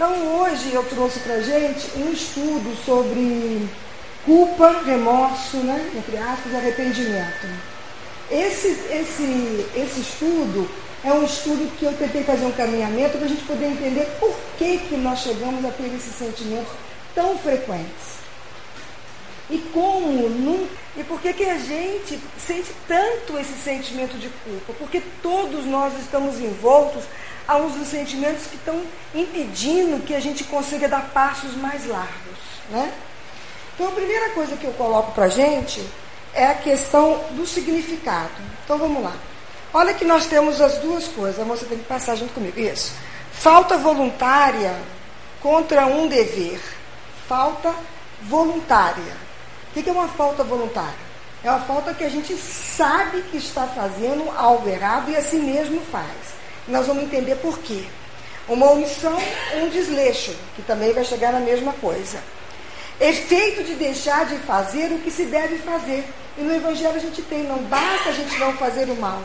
Então hoje eu trouxe para gente um estudo sobre culpa, remorso, né, entre aspas, arrependimento. Esse, esse, esse estudo é um estudo que eu tentei fazer um caminhamento para a gente poder entender por que, que nós chegamos a ter esses sentimentos tão frequentes. E como. E por que, que a gente sente tanto esse sentimento de culpa? Porque todos nós estamos envoltos a uns dos sentimentos que estão impedindo que a gente consiga dar passos mais largos. Né? Então a primeira coisa que eu coloco para a gente é a questão do significado. Então vamos lá. Olha que nós temos as duas coisas. A moça tem que passar junto comigo. Isso. Falta voluntária contra um dever. Falta voluntária. O que é uma falta voluntária? É uma falta que a gente sabe que está fazendo algo errado e assim mesmo faz. Nós vamos entender por quê. Uma omissão, um desleixo, que também vai chegar na mesma coisa. Efeito de deixar de fazer o que se deve fazer. E no Evangelho a gente tem, não basta a gente não fazer o mal.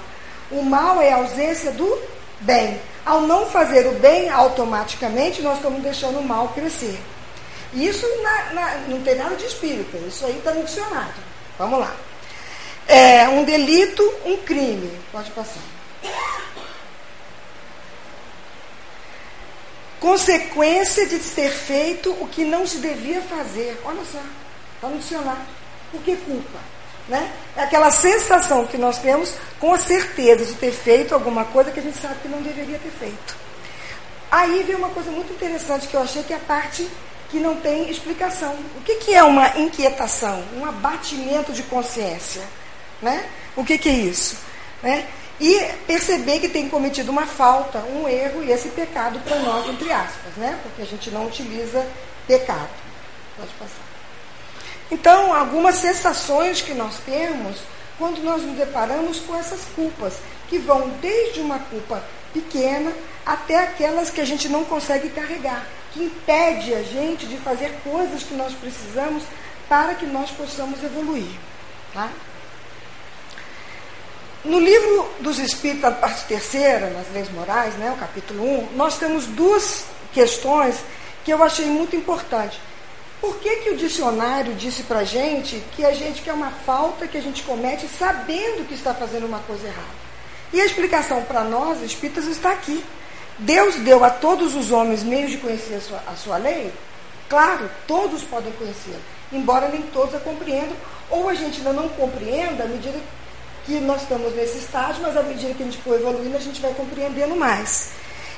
O mal é a ausência do bem. Ao não fazer o bem, automaticamente nós estamos deixando o mal crescer. Isso na, na, não tem nada de espírita, isso aí está no dicionário. Vamos lá. É, um delito, um crime. Pode passar. Consequência de ter feito o que não se devia fazer. Olha só, está no dicionário. Por que culpa? Né? É aquela sensação que nós temos com a certeza de ter feito alguma coisa que a gente sabe que não deveria ter feito. Aí vem uma coisa muito interessante que eu achei que é a parte que não tem explicação. O que, que é uma inquietação? Um abatimento de consciência. Né? O que, que é isso? Né? E perceber que tem cometido uma falta, um erro, e esse pecado para nós, entre aspas, né? porque a gente não utiliza pecado. Pode passar. Então, algumas sensações que nós temos quando nós nos deparamos com essas culpas, que vão desde uma culpa pequena até aquelas que a gente não consegue carregar que impede a gente de fazer coisas que nós precisamos para que nós possamos evoluir. Tá? No livro dos Espíritos, a parte terceira, nas leis morais, né, o capítulo 1, nós temos duas questões que eu achei muito importantes. Por que, que o dicionário disse para a gente que a gente quer uma falta que a gente comete sabendo que está fazendo uma coisa errada? E a explicação para nós, espíritas, está aqui. Deus deu a todos os homens meios de conhecer a sua, a sua lei? Claro, todos podem conhecê-la, embora nem todos a compreendam, ou a gente ainda não compreenda à medida que nós estamos nesse estágio, mas à medida que a gente for evoluindo, a gente vai compreendendo mais.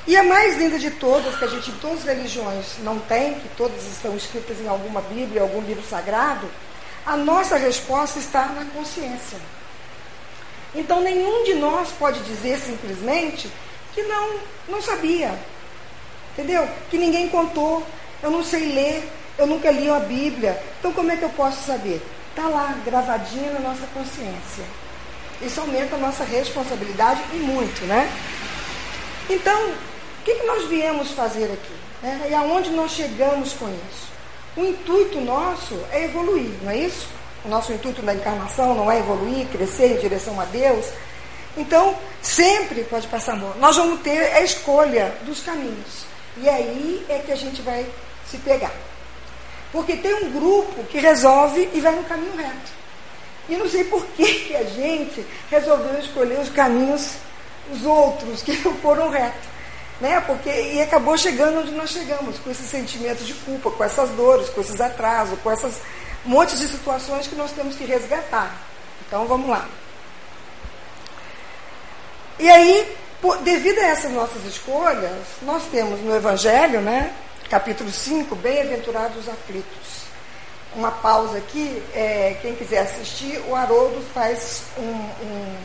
E a mais linda de todas, que a gente em todas as religiões não tem, que todas estão escritas em alguma Bíblia, algum livro sagrado, a nossa resposta está na consciência. Então nenhum de nós pode dizer simplesmente que não, não sabia. Entendeu? Que ninguém contou. Eu não sei ler, eu nunca li a Bíblia. Então como é que eu posso saber? Está lá, gravadinha na nossa consciência. Isso aumenta a nossa responsabilidade e muito, né? Então, o que, que nós viemos fazer aqui? Né? E aonde nós chegamos com isso? O intuito nosso é evoluir, não é isso? O nosso intuito da encarnação não é evoluir, crescer em direção a Deus, então, sempre pode passar amor. Nós vamos ter a escolha dos caminhos. E aí é que a gente vai se pegar. Porque tem um grupo que resolve e vai no caminho reto. E não sei por que, que a gente resolveu escolher os caminhos, os outros, que não foram retos. Né? Porque, e acabou chegando onde nós chegamos, com esses sentimentos de culpa, com essas dores, com esses atrasos, com essas montes de situações que nós temos que resgatar. Então vamos lá. E aí, por, devido a essas nossas escolhas, nós temos no Evangelho, né, capítulo 5, Bem-aventurados os aflitos. Uma pausa aqui, é, quem quiser assistir, o Haroldo faz um, um,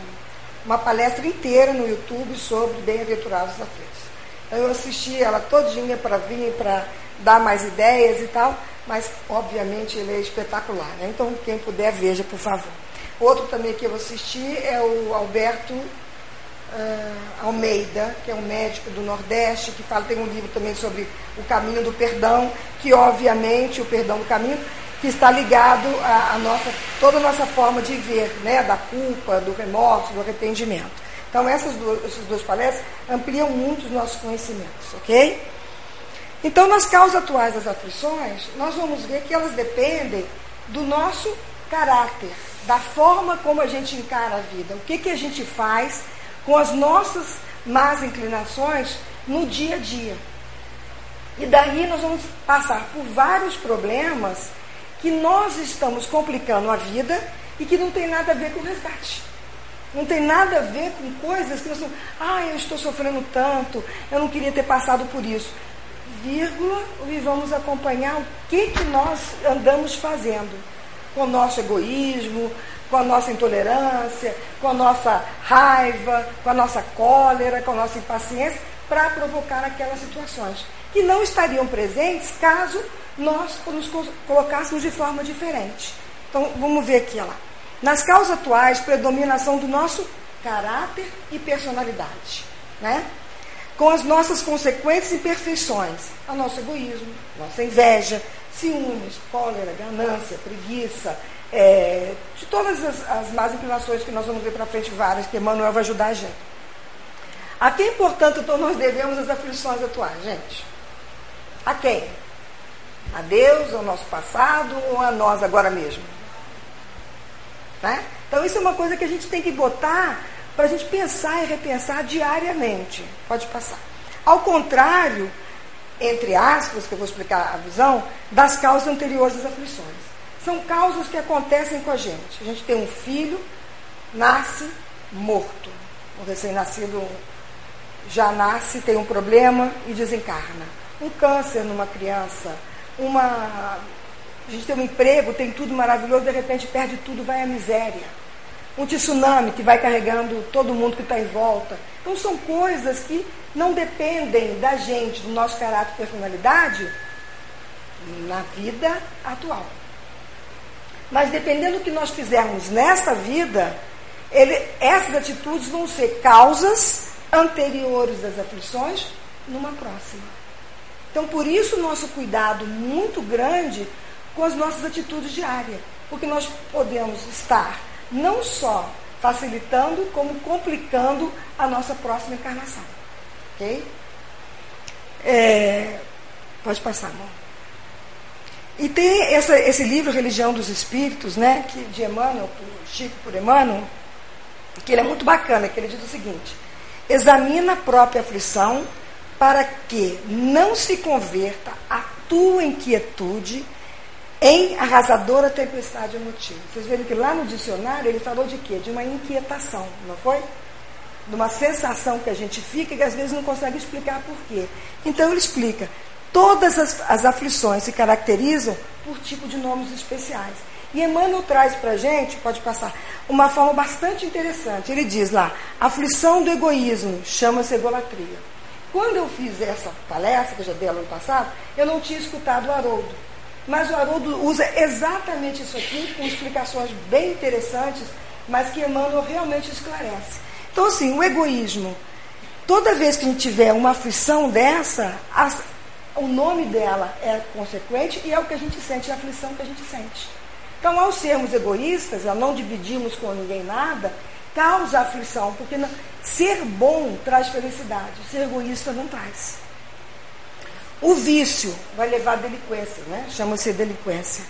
uma palestra inteira no YouTube sobre Bem-aventurados os aflitos. Então, eu assisti ela todinha para vir, para dar mais ideias e tal, mas obviamente ele é espetacular. Né? Então, quem puder, veja, por favor. Outro também que eu assisti é o Alberto uh, Almeida, que é um médico do Nordeste, que fala, tem um livro também sobre o caminho do perdão, que obviamente o perdão do caminho, que está ligado a, a nossa, toda a nossa forma de ver, né, da culpa, do remorso, do arrependimento. Então essas duas, essas duas palestras ampliam muito os nossos conhecimentos, ok? Então, nas causas atuais das aflições, nós vamos ver que elas dependem do nosso caráter, da forma como a gente encara a vida, o que, que a gente faz com as nossas más inclinações no dia a dia. E daí nós vamos passar por vários problemas que nós estamos complicando a vida e que não tem nada a ver com resgate. Não tem nada a ver com coisas que nós estamos, ah, eu estou sofrendo tanto, eu não queria ter passado por isso. Vírgula, e vamos acompanhar o que, que nós andamos fazendo com o nosso egoísmo, com a nossa intolerância, com a nossa raiva, com a nossa cólera, com a nossa impaciência, para provocar aquelas situações que não estariam presentes caso nós nos colocássemos de forma diferente. Então, vamos ver aqui, lá. Nas causas atuais, predominação do nosso caráter e personalidade, né? Com as nossas consequentes imperfeições, o nosso egoísmo, nossa inveja, ciúmes, cólera, ganância, preguiça, é, de todas as, as más inclinações que nós vamos ver para frente, várias, que Emmanuel vai ajudar a gente. A quem, portanto, então nós devemos as aflições atuais, gente? A quem? A Deus, ao nosso passado ou a nós agora mesmo? Né? Então, isso é uma coisa que a gente tem que botar para a gente pensar e repensar diariamente. Pode passar. Ao contrário, entre aspas, que eu vou explicar a visão, das causas anteriores às aflições. São causas que acontecem com a gente. A gente tem um filho, nasce morto. O recém-nascido já nasce, tem um problema e desencarna. Um câncer numa criança, uma. A gente tem um emprego, tem tudo maravilhoso, de repente perde tudo, vai à miséria. Um tsunami que vai carregando todo mundo que está em volta. Então são coisas que não dependem da gente, do nosso caráter e personalidade, na vida atual. Mas dependendo do que nós fizermos nessa vida, ele, essas atitudes vão ser causas anteriores das aflições numa próxima. Então, por isso, nosso cuidado muito grande com as nossas atitudes diárias. Porque nós podemos estar não só facilitando, como complicando a nossa próxima encarnação. Ok? É, pode passar, amor. E tem essa, esse livro, Religião dos Espíritos, né, que, de Emmanuel, por Chico por Emmanuel, que ele é muito bacana, que ele diz o seguinte, examina a própria aflição para que não se converta a tua inquietude em arrasadora tempestade emotiva. Vocês viram que lá no dicionário ele falou de quê? De uma inquietação, não foi? De uma sensação que a gente fica e que às vezes não consegue explicar por quê. Então ele explica. Todas as, as aflições se caracterizam por tipo de nomes especiais. E Emmanuel traz para a gente, pode passar, uma forma bastante interessante. Ele diz lá: aflição do egoísmo chama-se egolatria. Quando eu fiz essa palestra, que eu já dei ano passado, eu não tinha escutado o Haroldo. Mas o Haroldo usa exatamente isso aqui, com explicações bem interessantes, mas que Emmanuel realmente esclarece. Então, assim, o egoísmo. Toda vez que a gente tiver uma aflição dessa, as, o nome dela é consequente e é o que a gente sente, é a aflição que a gente sente. Então, ao sermos egoístas, ao não dividirmos com ninguém nada, causa aflição, porque não, ser bom traz felicidade, ser egoísta não traz. O vício vai levar à delinquência, né? chama-se delinquência.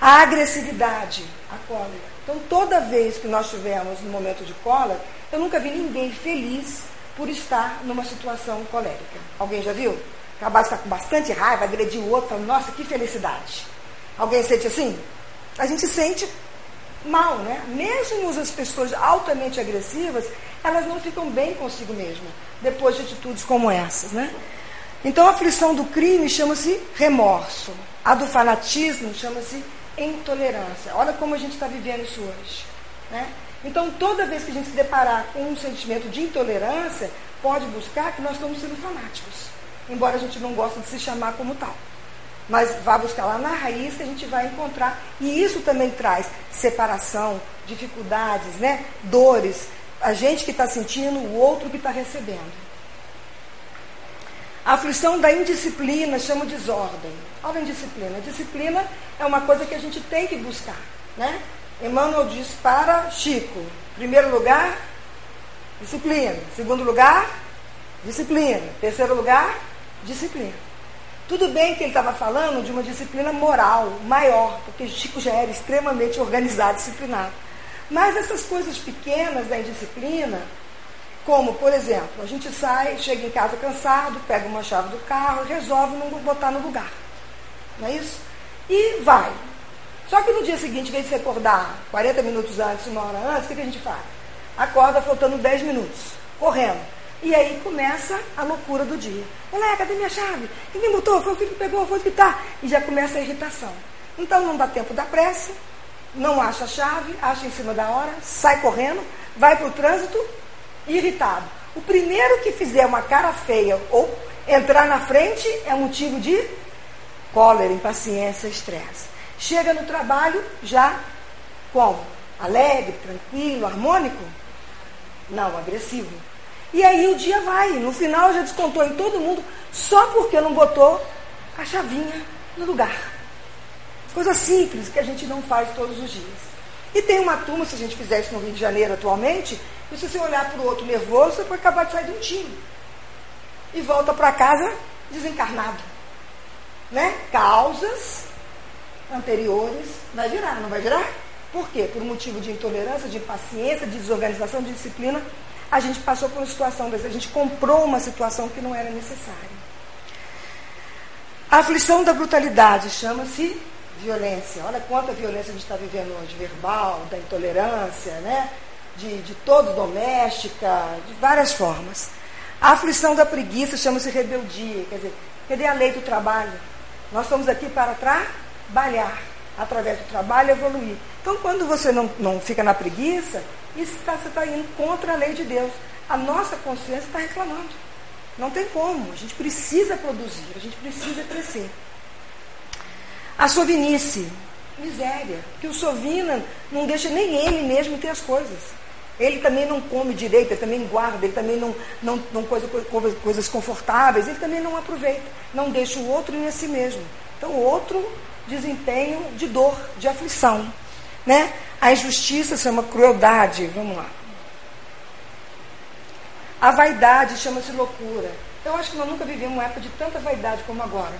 A agressividade, a cólera. Então, toda vez que nós estivermos no momento de cólera, eu nunca vi ninguém feliz por estar numa situação colérica. Alguém já viu? Acabar de com bastante raiva, agredir o outro, falando, nossa, que felicidade. Alguém sente assim? a gente sente mal, né? Mesmo as pessoas altamente agressivas, elas não ficam bem consigo mesmas depois de atitudes como essas, né? Então a aflição do crime chama-se remorso, a do fanatismo chama-se intolerância. Olha como a gente está vivendo isso hoje, né? Então toda vez que a gente se deparar com um sentimento de intolerância, pode buscar que nós estamos sendo fanáticos, embora a gente não goste de se chamar como tal mas vá buscar lá na raiz que a gente vai encontrar. E isso também traz separação, dificuldades, né? dores. A gente que está sentindo, o outro que está recebendo. A aflição da indisciplina chama desordem. Olha a indisciplina. A disciplina é uma coisa que a gente tem que buscar. Né? Emmanuel diz para Chico: primeiro lugar, disciplina. Segundo lugar, disciplina. Terceiro lugar, disciplina. Tudo bem que ele estava falando de uma disciplina moral maior, porque Chico já era extremamente organizado, disciplinado. Mas essas coisas pequenas da indisciplina, como, por exemplo, a gente sai, chega em casa cansado, pega uma chave do carro, resolve não botar no lugar. Não é isso? E vai. Só que no dia seguinte, em vez de se acordar 40 minutos antes, uma hora antes, o que, que a gente faz? Acorda faltando 10 minutos, correndo. E aí começa a loucura do dia. Olha, cadê minha chave? Quem botou? Foi o filho que pegou, foi o que está. E já começa a irritação. Então não dá tempo da pressa, não acha a chave, acha em cima da hora, sai correndo, vai para o trânsito irritado. O primeiro que fizer uma cara feia ou entrar na frente é motivo de cólera, impaciência, estresse. Chega no trabalho já como? Alegre, tranquilo, harmônico? Não, agressivo. E aí o dia vai. No final já descontou em todo mundo só porque não botou a chavinha no lugar. Coisa simples que a gente não faz todos os dias. E tem uma turma, se a gente fizer isso no Rio de Janeiro atualmente, e se você olhar para o outro nervoso, você pode acabar de sair de um time. E volta para casa desencarnado. Né? Causas anteriores. Vai virar, não vai virar? Por quê? Por motivo de intolerância, de impaciência, de desorganização, de disciplina, a gente passou por uma situação dessa, a gente comprou uma situação que não era necessária. A aflição da brutalidade chama-se violência. Olha quanta violência a gente está vivendo hoje, verbal, da intolerância, né? De, de todo doméstica, de várias formas. A aflição da preguiça chama-se rebeldia. Quer dizer, cadê a lei do trabalho? Nós estamos aqui para trabalhar, através do trabalho evoluir. Então, quando você não, não fica na preguiça, isso tá, você está indo contra a lei de Deus. A nossa consciência está reclamando. Não tem como. A gente precisa produzir, a gente precisa crescer. A sovinice, miséria. Que o sovina não deixa nem ele mesmo ter as coisas. Ele também não come direito, ele também guarda, ele também não, não, não coisa, coisas confortáveis, ele também não aproveita. Não deixa o outro nem a si mesmo. Então, outro desempenho de dor, de aflição. Né? A injustiça chama crueldade. Vamos lá. A vaidade chama-se loucura. Eu acho que nós nunca vivemos uma época de tanta vaidade como agora.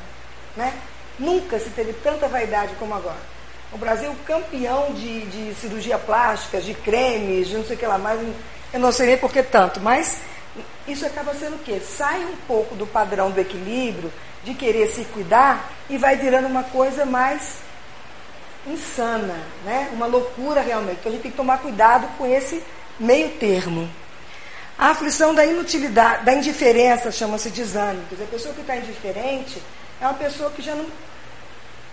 Né? Nunca se teve tanta vaidade como agora. O Brasil campeão de, de cirurgia plástica, de cremes, de não sei o que lá mais. Eu não sei nem por que tanto, mas isso acaba sendo o quê? Sai um pouco do padrão do equilíbrio, de querer se cuidar, e vai virando uma coisa mais insana, né? uma loucura realmente. Então a gente tem que tomar cuidado com esse meio termo. A aflição da inutilidade, da indiferença chama-se desânimo. Quer dizer, a pessoa que está indiferente é uma pessoa que já não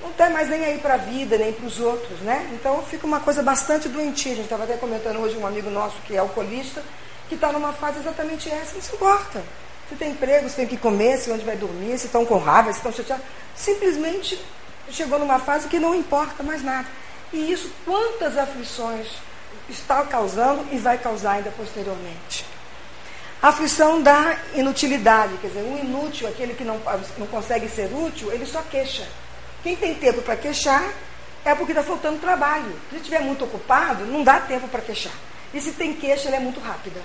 não está mais nem aí para a vida, nem para os outros, né? Então fica uma coisa bastante doentia. A gente estava até comentando hoje um amigo nosso que é alcoolista, que está numa fase exatamente essa, não se importa. Se tem emprego, se tem que comer, se onde vai dormir, se estão com raiva, se estão chateados. Simplesmente chegou numa fase que não importa mais nada. E isso, quantas aflições está causando e vai causar ainda posteriormente. A aflição da inutilidade, quer dizer, o inútil, aquele que não, não consegue ser útil, ele só queixa. Quem tem tempo para queixar é porque está faltando trabalho. Se estiver muito ocupado, não dá tempo para queixar. E se tem queixa, ela é muito rápida.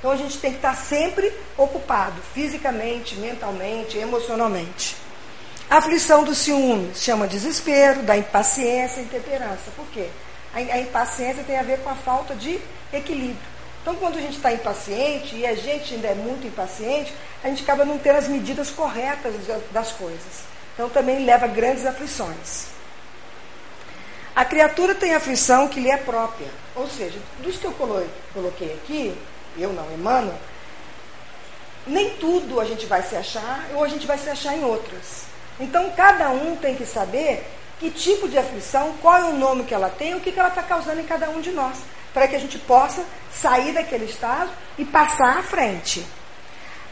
Então a gente tem que estar sempre ocupado, fisicamente, mentalmente, emocionalmente. A aflição do ciúme chama desespero, da impaciência e intemperança. Por quê? A, a impaciência tem a ver com a falta de equilíbrio. Então, quando a gente está impaciente, e a gente ainda é muito impaciente, a gente acaba não tendo as medidas corretas das coisas. Então, também leva a grandes aflições. A criatura tem aflição que lhe é própria. Ou seja, dos que eu coloquei aqui, eu não, Emmanuel, nem tudo a gente vai se achar, ou a gente vai se achar em outras. Então, cada um tem que saber que tipo de aflição, qual é o nome que ela tem, o que, que ela está causando em cada um de nós, para que a gente possa sair daquele estado e passar à frente.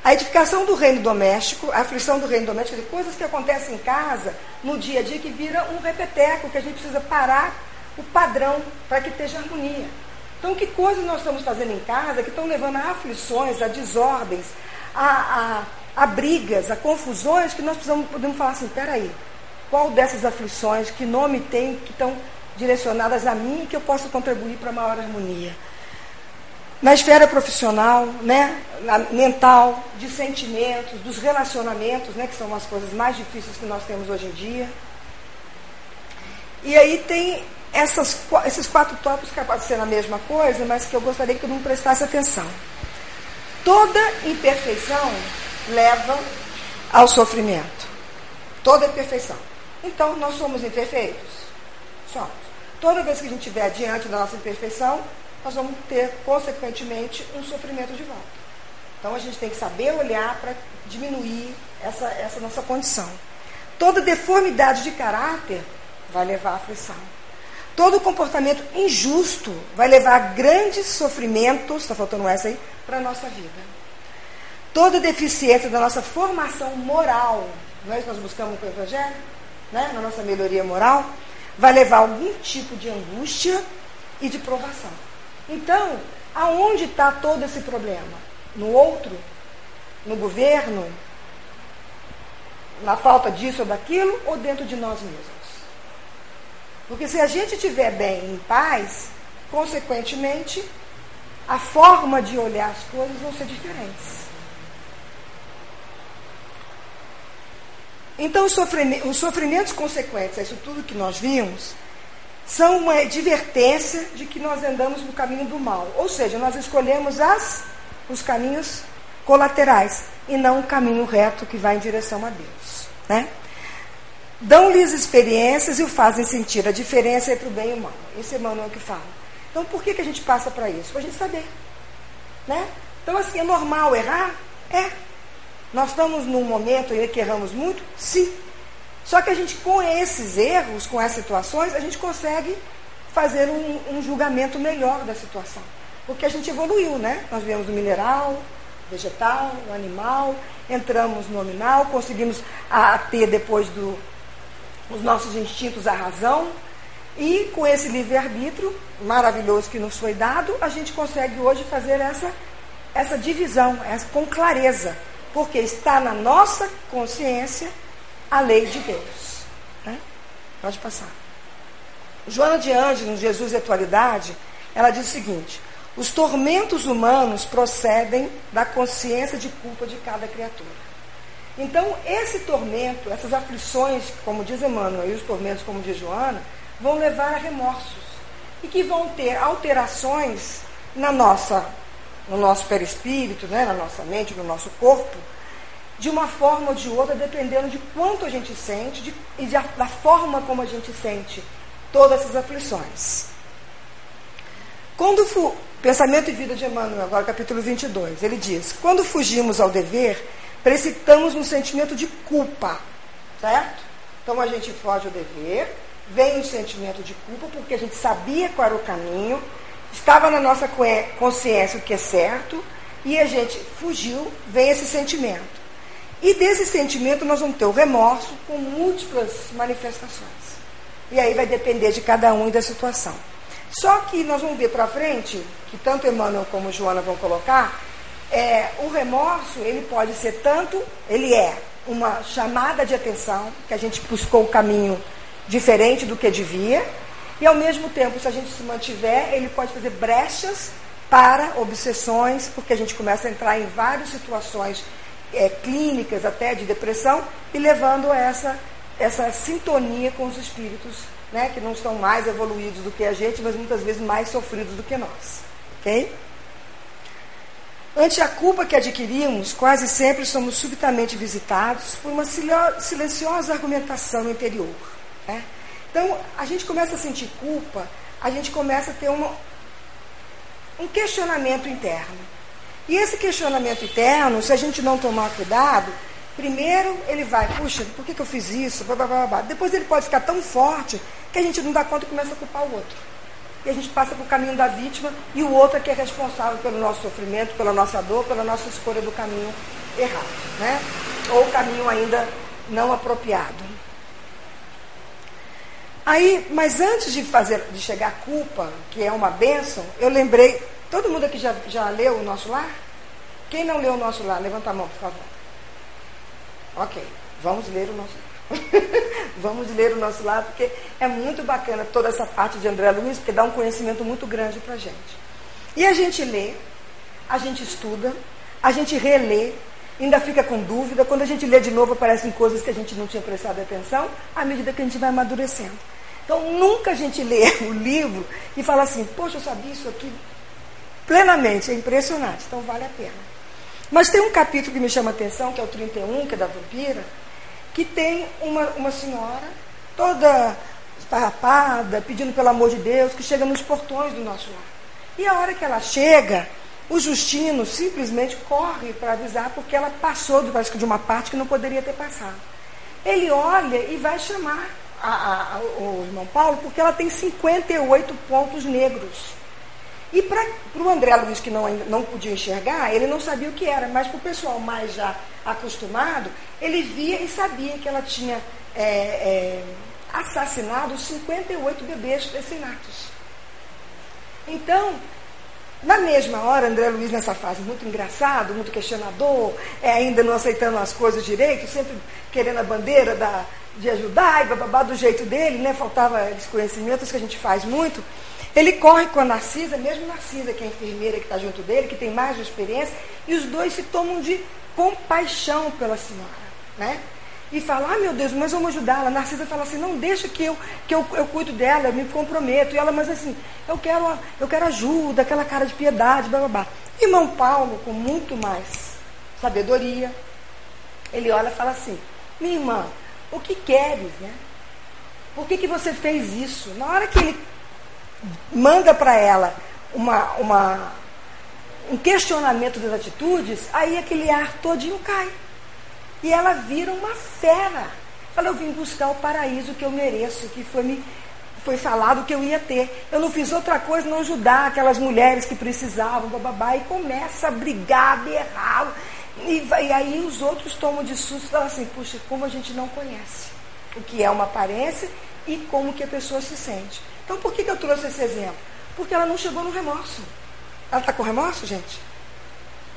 A edificação do reino doméstico, a aflição do reino doméstico, coisas que acontecem em casa, no dia a dia, que vira um repeteco, que a gente precisa parar o padrão para que esteja harmonia. Então, que coisas nós estamos fazendo em casa que estão levando a aflições, a desordens, a, a a brigas, a confusões que nós precisamos, podemos falar assim, peraí, qual dessas aflições, que nome tem, que estão direcionadas a mim que eu posso contribuir para maior harmonia. na esfera profissional, né, mental, de sentimentos, dos relacionamentos, né, que são as coisas mais difíceis que nós temos hoje em dia. E aí tem essas, esses quatro tópicos que podem ser a mesma coisa, mas que eu gostaria que todo mundo prestasse atenção. Toda imperfeição leva ao sofrimento. Toda imperfeição. Então, nós somos imperfeitos? Somos. Toda vez que a gente estiver diante da nossa imperfeição, nós vamos ter, consequentemente, um sofrimento de volta. Então, a gente tem que saber olhar para diminuir essa, essa nossa condição. Toda deformidade de caráter vai levar à aflição. Todo comportamento injusto vai levar grandes sofrimentos, está faltando essa aí, para a nossa vida. Toda deficiência da nossa formação moral, não é isso que nós buscamos com o Evangelho? Né? Na nossa melhoria moral, vai levar algum tipo de angústia e de provação. Então, aonde está todo esse problema? No outro? No governo? Na falta disso ou daquilo? Ou dentro de nós mesmos? Porque se a gente estiver bem, em paz, consequentemente, a forma de olhar as coisas vão ser diferentes. Então, os sofrimentos, os sofrimentos consequentes a isso tudo que nós vimos são uma advertência de que nós andamos no caminho do mal. Ou seja, nós escolhemos as, os caminhos colaterais e não o caminho reto que vai em direção a Deus. Né? Dão-lhes experiências e o fazem sentir a diferença entre o bem e o mal. Esse é Emmanuel que fala. Então, por que, que a gente passa para isso? Para a gente saber. Né? Então, assim, é normal errar? É. Nós estamos num momento em que erramos muito? Sim. Só que a gente, com esses erros, com essas situações, a gente consegue fazer um, um julgamento melhor da situação. Porque a gente evoluiu, né? Nós viemos do mineral, vegetal, animal, entramos no nominal, conseguimos a, a ter depois do, os nossos instintos à razão. E com esse livre-arbítrio maravilhoso que nos foi dado, a gente consegue hoje fazer essa, essa divisão essa, com clareza. Porque está na nossa consciência a lei de Deus. Né? Pode passar. Joana de Ângeles, Jesus e Atualidade, ela diz o seguinte: os tormentos humanos procedem da consciência de culpa de cada criatura. Então, esse tormento, essas aflições, como diz Emmanuel, e os tormentos, como diz Joana, vão levar a remorsos. E que vão ter alterações na nossa, no nosso perispírito, né, na nossa mente, no nosso corpo, de uma forma ou de outra, dependendo de quanto a gente sente de, e de, da forma como a gente sente todas essas aflições. Quando fu, Pensamento e Vida de Emmanuel, agora capítulo 22, ele diz: Quando fugimos ao dever, precipitamos um sentimento de culpa, certo? Então a gente foge ao dever, vem um sentimento de culpa, porque a gente sabia qual era o caminho, estava na nossa consciência o que é certo, e a gente fugiu, vem esse sentimento. E desse sentimento nós vamos ter o remorso com múltiplas manifestações. E aí vai depender de cada um e da situação. Só que nós vamos ver para frente, que tanto Emmanuel como Joana vão colocar, é, o remorso, ele pode ser tanto, ele é uma chamada de atenção, que a gente buscou o caminho diferente do que devia, e ao mesmo tempo, se a gente se mantiver, ele pode fazer brechas para obsessões, porque a gente começa a entrar em várias situações é, clínicas, até de depressão, e levando essa, essa sintonia com os espíritos, né, que não estão mais evoluídos do que a gente, mas muitas vezes mais sofridos do que nós. Ok? Ante a culpa que adquirimos, quase sempre somos subitamente visitados por uma silenciosa argumentação interior. Né? Então, a gente começa a sentir culpa, a gente começa a ter uma, um questionamento interno. E esse questionamento interno, se a gente não tomar cuidado, primeiro ele vai, puxa, por que, que eu fiz isso? Depois ele pode ficar tão forte que a gente não dá conta e começa a culpar o outro e a gente passa para o caminho da vítima e o outro é que é responsável pelo nosso sofrimento, pela nossa dor, pela nossa escolha do caminho errado, né? Ou caminho ainda não apropriado. Aí, mas antes de fazer, de chegar à culpa, que é uma bênção, eu lembrei, todo mundo aqui já, já leu o nosso lar? Quem não leu o nosso lar, levanta a mão, por favor. Ok, vamos ler o nosso lar. Vamos ler o nosso lado, porque é muito bacana toda essa parte de André Luiz, porque dá um conhecimento muito grande para a gente. E a gente lê, a gente estuda, a gente relê, ainda fica com dúvida. Quando a gente lê de novo, aparecem coisas que a gente não tinha prestado atenção, à medida que a gente vai amadurecendo. Então, nunca a gente lê o livro e fala assim, poxa, eu sabia isso aqui plenamente, é impressionante, então vale a pena. Mas tem um capítulo que me chama a atenção, que é o 31, que é da vampira, que tem uma, uma senhora toda esparrapada, pedindo pelo amor de Deus, que chega nos portões do nosso lar. E a hora que ela chega, o Justino simplesmente corre para avisar, porque ela passou de, uma parte que não poderia ter passado. Ele olha e vai chamar a, a, o irmão Paulo, porque ela tem 58 pontos negros. E para o André Luiz, que não, não podia enxergar, ele não sabia o que era, mas para o pessoal mais já acostumado, ele via e sabia que ela tinha é, é, assassinado 58 bebês recém-natos. Então, na mesma hora, André Luiz, nessa fase muito engraçado, muito questionador, é, ainda não aceitando as coisas direito, sempre querendo a bandeira da, de ajudar e bababá do jeito dele, né? faltava desconhecimentos que a gente faz muito. Ele corre com a Narcisa, mesmo Narcisa, que é a enfermeira que está junto dele, que tem mais de experiência, e os dois se tomam de compaixão pela senhora. Né? E fala, ah meu Deus, mas vamos ajudá-la. Narcisa fala assim, não, deixa que eu, que eu, eu cuido dela, eu me comprometo. E ela, mas assim, eu quero, eu quero ajuda, aquela cara de piedade, blá blá blá. Irmão Paulo, com muito mais sabedoria, ele olha e fala assim, minha irmã, o que queres, né? Por que, que você fez isso? Na hora que ele manda para ela uma, uma, um questionamento das atitudes, aí aquele ar todinho cai. E ela vira uma fera. Fala, eu vim buscar o paraíso que eu mereço, que foi me foi falado que eu ia ter. Eu não fiz outra coisa não ajudar aquelas mulheres que precisavam, bababá, e começa a brigar, a berrar. E, e aí os outros tomam de susto e falam assim, puxa, como a gente não conhece o que é uma aparência e como que a pessoa se sente. Então, por que, que eu trouxe esse exemplo? Porque ela não chegou no remorso. Ela está com remorso, gente?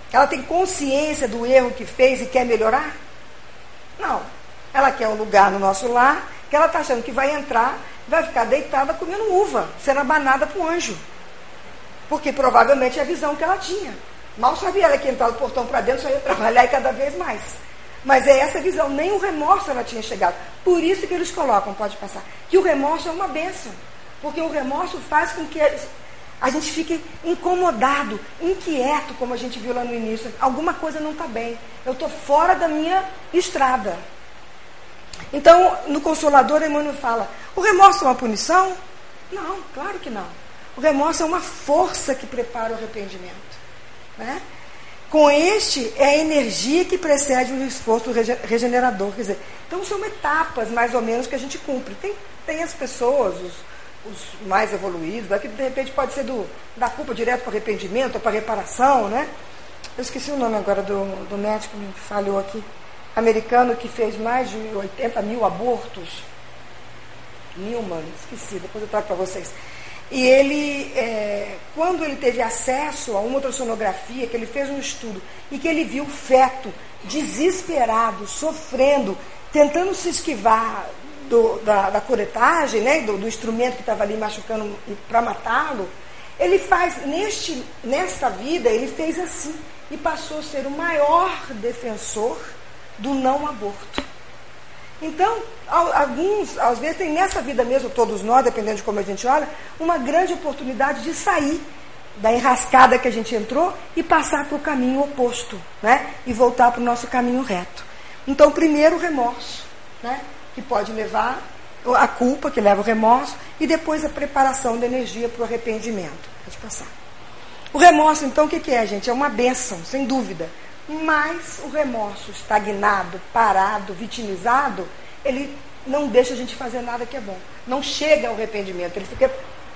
Ela tem consciência do erro que fez e quer melhorar? Não. Ela quer um lugar no nosso lar que ela está achando que vai entrar, vai ficar deitada comendo uva, sendo abanada para o anjo. Porque provavelmente é a visão que ela tinha. Mal sabia ela que entrar do portão para dentro só ia trabalhar e cada vez mais. Mas é essa visão, nem o remorso ela tinha chegado. Por isso que eles colocam, pode passar, que o remorso é uma bênção. Porque o remorso faz com que a gente fique incomodado, inquieto, como a gente viu lá no início. Alguma coisa não está bem. Eu estou fora da minha estrada. Então, no Consolador, Emmanuel fala: o remorso é uma punição? Não, claro que não. O remorso é uma força que prepara o arrependimento. Né? Com este é a energia que precede o esforço regenerador. Quer dizer, então são etapas mais ou menos que a gente cumpre. Tem, tem as pessoas, os, os mais evoluídos, que de repente pode ser do, da culpa direto para arrependimento ou para reparação, né? Eu esqueci o nome agora do, do médico, me falhou aqui. Americano que fez mais de 80 mil abortos. Newman, esqueci, depois eu trago para vocês. E ele, é, quando ele teve acesso a uma ultrassonografia, que ele fez um estudo, e que ele viu o feto desesperado, sofrendo, tentando se esquivar do, da, da né, do, do instrumento que estava ali machucando para matá-lo, ele faz, neste, nesta vida, ele fez assim e passou a ser o maior defensor do não aborto. Então, alguns, às vezes, tem nessa vida mesmo, todos nós, dependendo de como a gente olha, uma grande oportunidade de sair da enrascada que a gente entrou e passar para o caminho oposto, né? E voltar para o nosso caminho reto. Então, primeiro o remorso, né? Que pode levar a culpa, que leva o remorso, e depois a preparação da energia para o arrependimento. Pode passar. O remorso, então, o que, que é, gente? É uma benção, sem dúvida. Mas o remorso estagnado, parado, vitimizado, ele não deixa a gente fazer nada que é bom. Não chega ao arrependimento, ele fica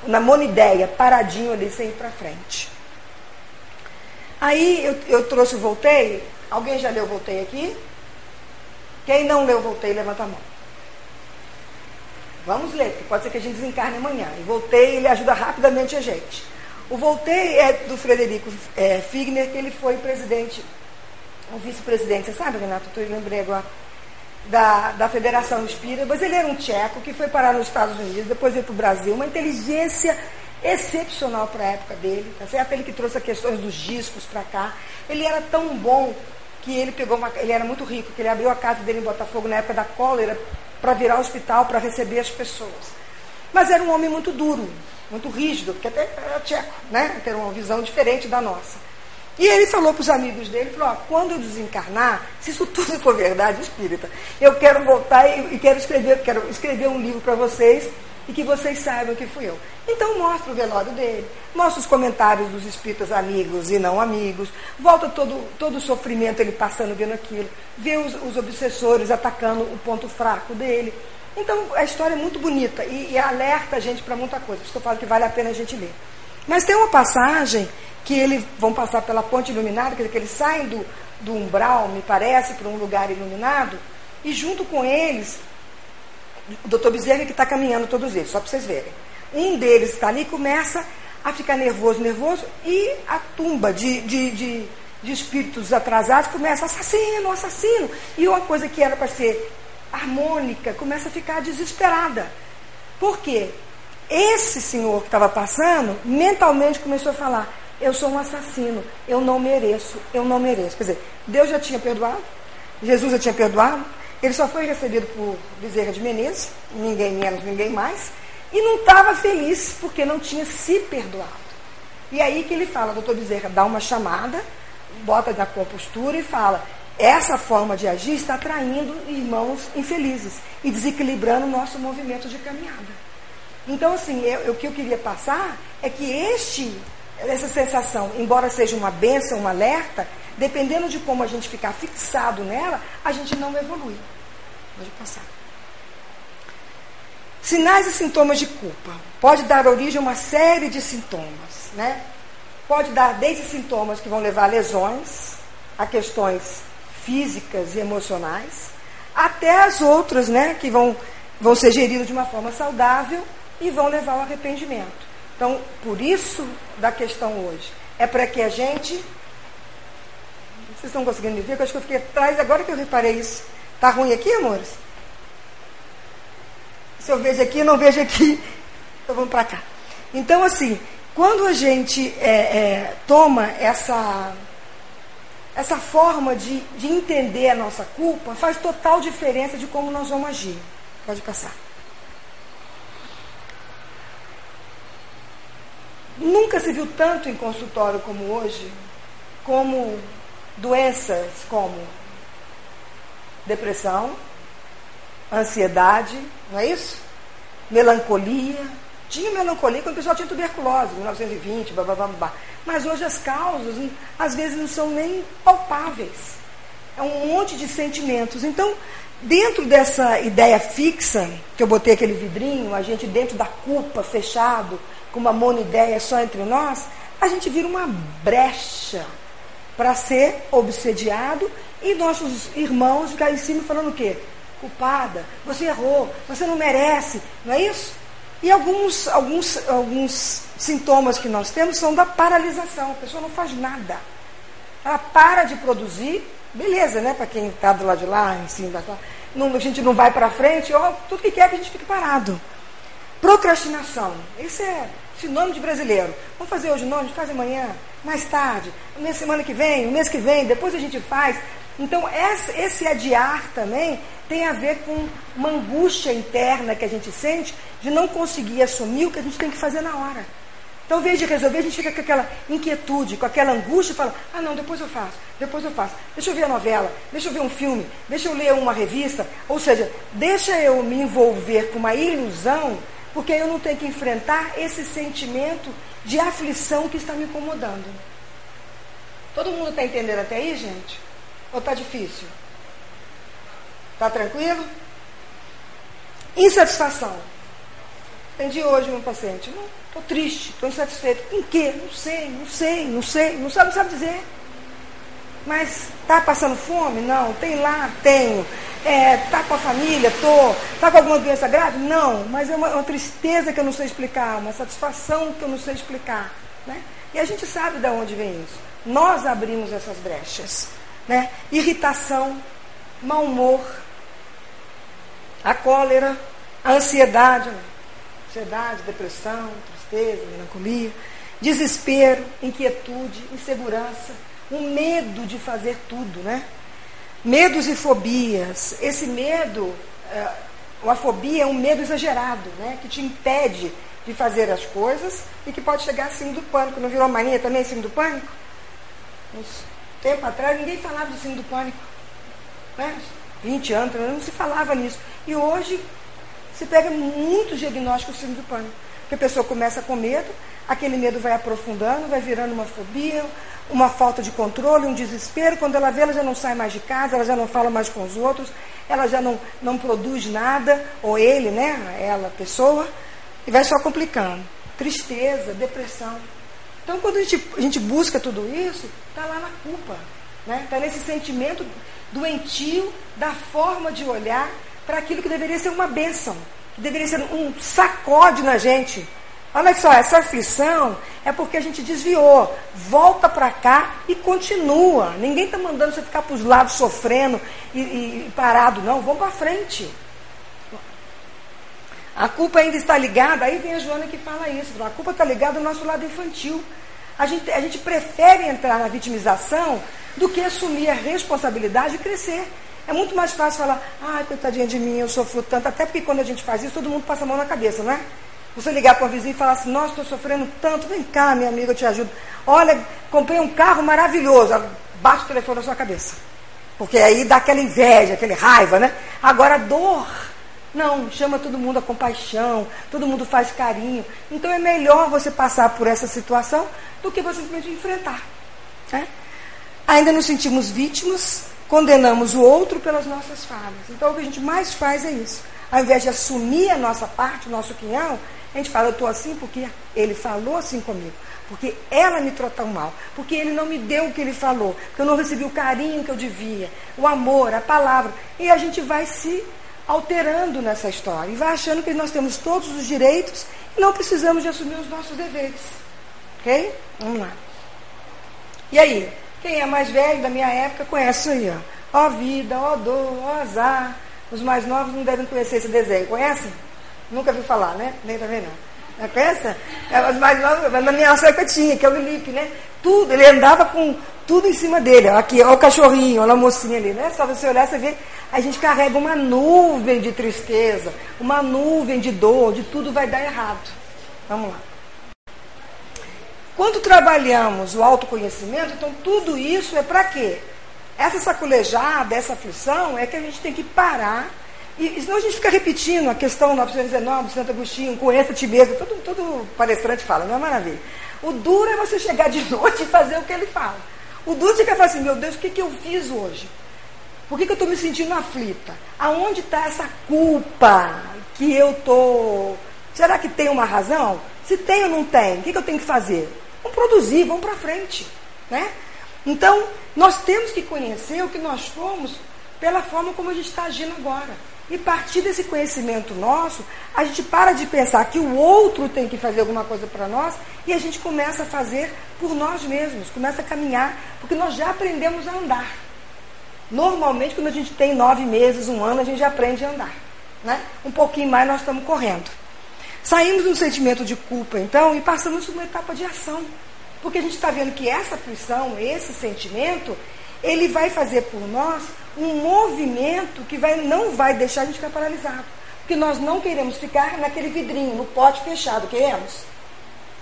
na monideia, paradinho ali, sem ir para frente. Aí eu, eu trouxe o Voltei. Alguém já leu o Voltei aqui? Quem não leu Voltei, levanta a mão. Vamos ler, porque pode ser que a gente desencarne amanhã. E Voltei, ele ajuda rapidamente a gente. O Voltei é do Frederico é, Figner, que ele foi presidente, o vice-presidente, você sabe, Renato? Eu lembrei agora. Da, da Federação Espírita, mas ele era um tcheco que foi parar nos Estados Unidos, depois veio para o Brasil, uma inteligência excepcional para a época dele, tá certo? Ele que trouxe as questões dos discos para cá. Ele era tão bom que ele pegou uma, ele era muito rico, que ele abriu a casa dele em Botafogo na época da cólera para virar hospital para receber as pessoas. Mas era um homem muito duro, muito rígido, porque até era tcheco, né? Ter uma visão diferente da nossa. E ele falou para os amigos dele, falou, quando eu desencarnar, se isso tudo for verdade espírita, eu quero voltar e, e quero escrever, quero escrever um livro para vocês e que vocês saibam que fui eu. Então mostra o velório dele, mostra os comentários dos espíritas amigos e não amigos, volta todo, todo o sofrimento ele passando vendo aquilo, vê os, os obsessores atacando o ponto fraco dele. Então a história é muito bonita e, e alerta a gente para muita coisa. Por isso que eu falo que vale a pena a gente ler. Mas tem uma passagem que eles vão passar pela ponte iluminada, quer dizer, que eles saem do, do umbral, me parece, para um lugar iluminado, e junto com eles, o doutor Bezerra que está caminhando todos eles, só para vocês verem. Um deles está ali começa a ficar nervoso, nervoso, e a tumba de, de, de, de espíritos atrasados começa, assassino, assassino. E uma coisa que era para ser harmônica começa a ficar desesperada. Por quê? Esse senhor que estava passando, mentalmente começou a falar: Eu sou um assassino, eu não mereço, eu não mereço. Quer dizer, Deus já tinha perdoado, Jesus já tinha perdoado, ele só foi recebido por Bezerra de Menezes, ninguém menos, ninguém mais, e não estava feliz porque não tinha se perdoado. E aí que ele fala, doutor Bezerra, dá uma chamada, bota na compostura e fala: essa forma de agir está atraindo irmãos infelizes e desequilibrando o nosso movimento de caminhada. Então, assim, eu, o que eu queria passar é que este, essa sensação, embora seja uma benção, um alerta, dependendo de como a gente ficar fixado nela, a gente não evolui. Pode passar. Sinais e sintomas de culpa. Pode dar origem a uma série de sintomas, né? Pode dar desde sintomas que vão levar a lesões, a questões físicas e emocionais, até as outras, né, que vão, vão ser geridas de uma forma saudável e vão levar ao arrependimento. Então, por isso da questão hoje, é para que a gente. Vocês estão conseguindo me ver? Eu acho que eu fiquei atrás, agora que eu reparei isso. Está ruim aqui, amores? Se eu vejo aqui, não vejo aqui. Então vamos para cá. Então, assim, quando a gente é, é, toma essa, essa forma de, de entender a nossa culpa, faz total diferença de como nós vamos agir. Pode passar. Nunca se viu tanto em consultório como hoje, como doenças como depressão, ansiedade, não é isso? Melancolia. Tinha melancolia quando o pessoal tinha tuberculose, 1920, blá, blá, blá, blá. Mas hoje as causas, às vezes, não são nem palpáveis. É um monte de sentimentos. Então, dentro dessa ideia fixa, que eu botei aquele vidrinho, a gente dentro da culpa, fechado, com uma monoideia só entre nós, a gente vira uma brecha para ser obsediado e nossos irmãos ficar em cima falando o quê? Culpada, você errou, você não merece, não é isso? E alguns, alguns, alguns sintomas que nós temos são da paralisação, a pessoa não faz nada. Ela para de produzir, beleza, né? Para quem está do lado de lá, em cima, não, a gente não vai para frente, ó, tudo que quer é que a gente fique parado. Procrastinação, isso é Sinônimo de brasileiro. Vamos fazer hoje não, a gente faz amanhã, mais tarde, na semana que vem, o mês que vem, depois a gente faz. Então, esse adiar também tem a ver com uma angústia interna que a gente sente de não conseguir assumir o que a gente tem que fazer na hora. Então, ao invés de resolver, a gente fica com aquela inquietude, com aquela angústia e fala: ah, não, depois eu faço, depois eu faço. Deixa eu ver a novela, deixa eu ver um filme, deixa eu ler uma revista. Ou seja, deixa eu me envolver com uma ilusão porque eu não tenho que enfrentar esse sentimento de aflição que está me incomodando. Todo mundo está entendendo até aí, gente? Ou está difícil? Está tranquilo? Insatisfação. Atendi hoje um paciente. Estou triste, estou insatisfeito. Em quê? Não sei, não sei, não sei, não sabe, não sabe dizer. Mas está passando fome? Não. Tem lá? Tenho. É, tá com a família? Tô. Tá com alguma doença grave? Não. Mas é uma, uma, tristeza que eu não sei explicar, uma satisfação que eu não sei explicar. Né? E a gente sabe de onde vem isso. Nós abrimos essas brechas. Né? Irritação, mau humor, a cólera, a ansiedade. ansiedade, depressão, tristeza, melancolia, desespero, inquietude, insegurança, o medo de fazer tudo, né? Medos e fobias. Esse medo, é, uma fobia é um medo exagerado, né? Que te impede de fazer as coisas e que pode chegar acima do pânico. Não virou mania também acima do pânico? Uns tempo atrás ninguém falava de síndrome do pânico. Né? 20 anos, não se falava nisso. E hoje se pega muito diagnóstico de síndrome do pânico. Porque a pessoa começa com medo, aquele medo vai aprofundando, vai virando uma fobia, uma falta de controle, um desespero. Quando ela vê, ela já não sai mais de casa, ela já não fala mais com os outros, ela já não, não produz nada, ou ele, né? Ela, pessoa, e vai só complicando. Tristeza, depressão. Então, quando a gente, a gente busca tudo isso, está lá na culpa. Está né? Tá nesse sentimento doentio da forma de olhar para aquilo que deveria ser uma bênção, que deveria ser um sacode na gente. Olha só, essa aflição é porque a gente desviou. Volta para cá e continua. Ninguém está mandando você ficar para os lados sofrendo e, e, e parado, não. Vamos para frente. A culpa ainda está ligada, aí vem a Joana que fala isso, a culpa está ligada ao nosso lado infantil. A gente, a gente prefere entrar na vitimização do que assumir a responsabilidade e crescer. É muito mais fácil falar, ai, coitadinha de mim, eu sofro tanto, até porque quando a gente faz isso, todo mundo passa a mão na cabeça, não é? Você ligar para o vizinho e falar assim, nossa, estou sofrendo tanto, vem cá, minha amiga, eu te ajudo. Olha, comprei um carro maravilhoso, bate o telefone na sua cabeça. Porque aí dá aquela inveja, aquela raiva, né? Agora, dor não, chama todo mundo a compaixão, todo mundo faz carinho. Então é melhor você passar por essa situação do que você simplesmente enfrentar. Né? Ainda nos sentimos vítimas, condenamos o outro pelas nossas falhas. Então o que a gente mais faz é isso. Ao invés de assumir a nossa parte, o nosso quinhão, a gente fala, eu estou assim porque ele falou assim comigo. Porque ela me tratou mal. Porque ele não me deu o que ele falou. Porque eu não recebi o carinho que eu devia. O amor, a palavra. E a gente vai se alterando nessa história e vai achando que nós temos todos os direitos e não precisamos de assumir os nossos deveres. Ok? Vamos lá. E aí? Quem é mais velho da minha época conhece isso aí, ó. Ó vida, ó dor, ó azar. Os mais novos não devem conhecer esse desenho. Conhecem? Nunca vi falar, né? Nem também não. Não conhece? É, os mais novos, na minha época tinha, que é o Felipe, né? Tudo, ele andava com tudo em cima dele. Aqui, ó o cachorrinho, olha a mocinha ali, né? Só você olhar, você vê a gente carrega uma nuvem de tristeza, uma nuvem de dor, de tudo vai dar errado. Vamos lá. Quando trabalhamos o autoconhecimento, então tudo isso é para quê? Essa sacolejada, essa aflição, é que a gente tem que parar. E senão a gente fica repetindo a questão 919 de Santo Agostinho, conheça-te mesmo, todo, todo palestrante fala, não é maravilha. O duro é você chegar de noite e fazer o que ele fala. O duro você quer falar assim, meu Deus, o que, que eu fiz hoje? Por que, que eu estou me sentindo aflita? Aonde está essa culpa que eu estou. Será que tem uma razão? Se tem ou não tem, o que, que eu tenho que fazer? Vamos produzir, vamos para frente. Né? Então, nós temos que conhecer o que nós fomos pela forma como a gente está agindo agora. E partir desse conhecimento nosso, a gente para de pensar que o outro tem que fazer alguma coisa para nós e a gente começa a fazer por nós mesmos, começa a caminhar, porque nós já aprendemos a andar. Normalmente, quando a gente tem nove meses, um ano, a gente já aprende a andar. Né? Um pouquinho mais nós estamos correndo. Saímos do sentimento de culpa, então, e passamos por uma etapa de ação. Porque a gente está vendo que essa aflição, esse sentimento, ele vai fazer por nós um movimento que vai, não vai deixar a gente ficar paralisado. Porque nós não queremos ficar naquele vidrinho, no pote fechado, queremos?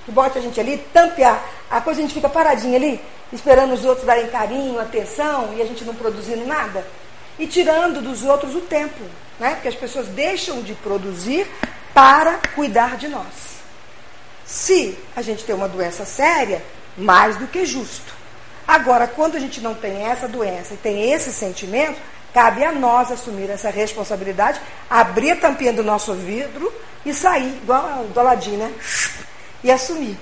Que bote a gente ali, tampe a, coisa, a gente fica paradinho ali, esperando os outros darem carinho, atenção e a gente não produzindo nada. E tirando dos outros o tempo, né? porque as pessoas deixam de produzir para cuidar de nós. Se a gente tem uma doença séria, mais do que justo. Agora, quando a gente não tem essa doença e tem esse sentimento, cabe a nós assumir essa responsabilidade, abrir a tampinha do nosso vidro e sair, igual do Aladim, né? E assumir.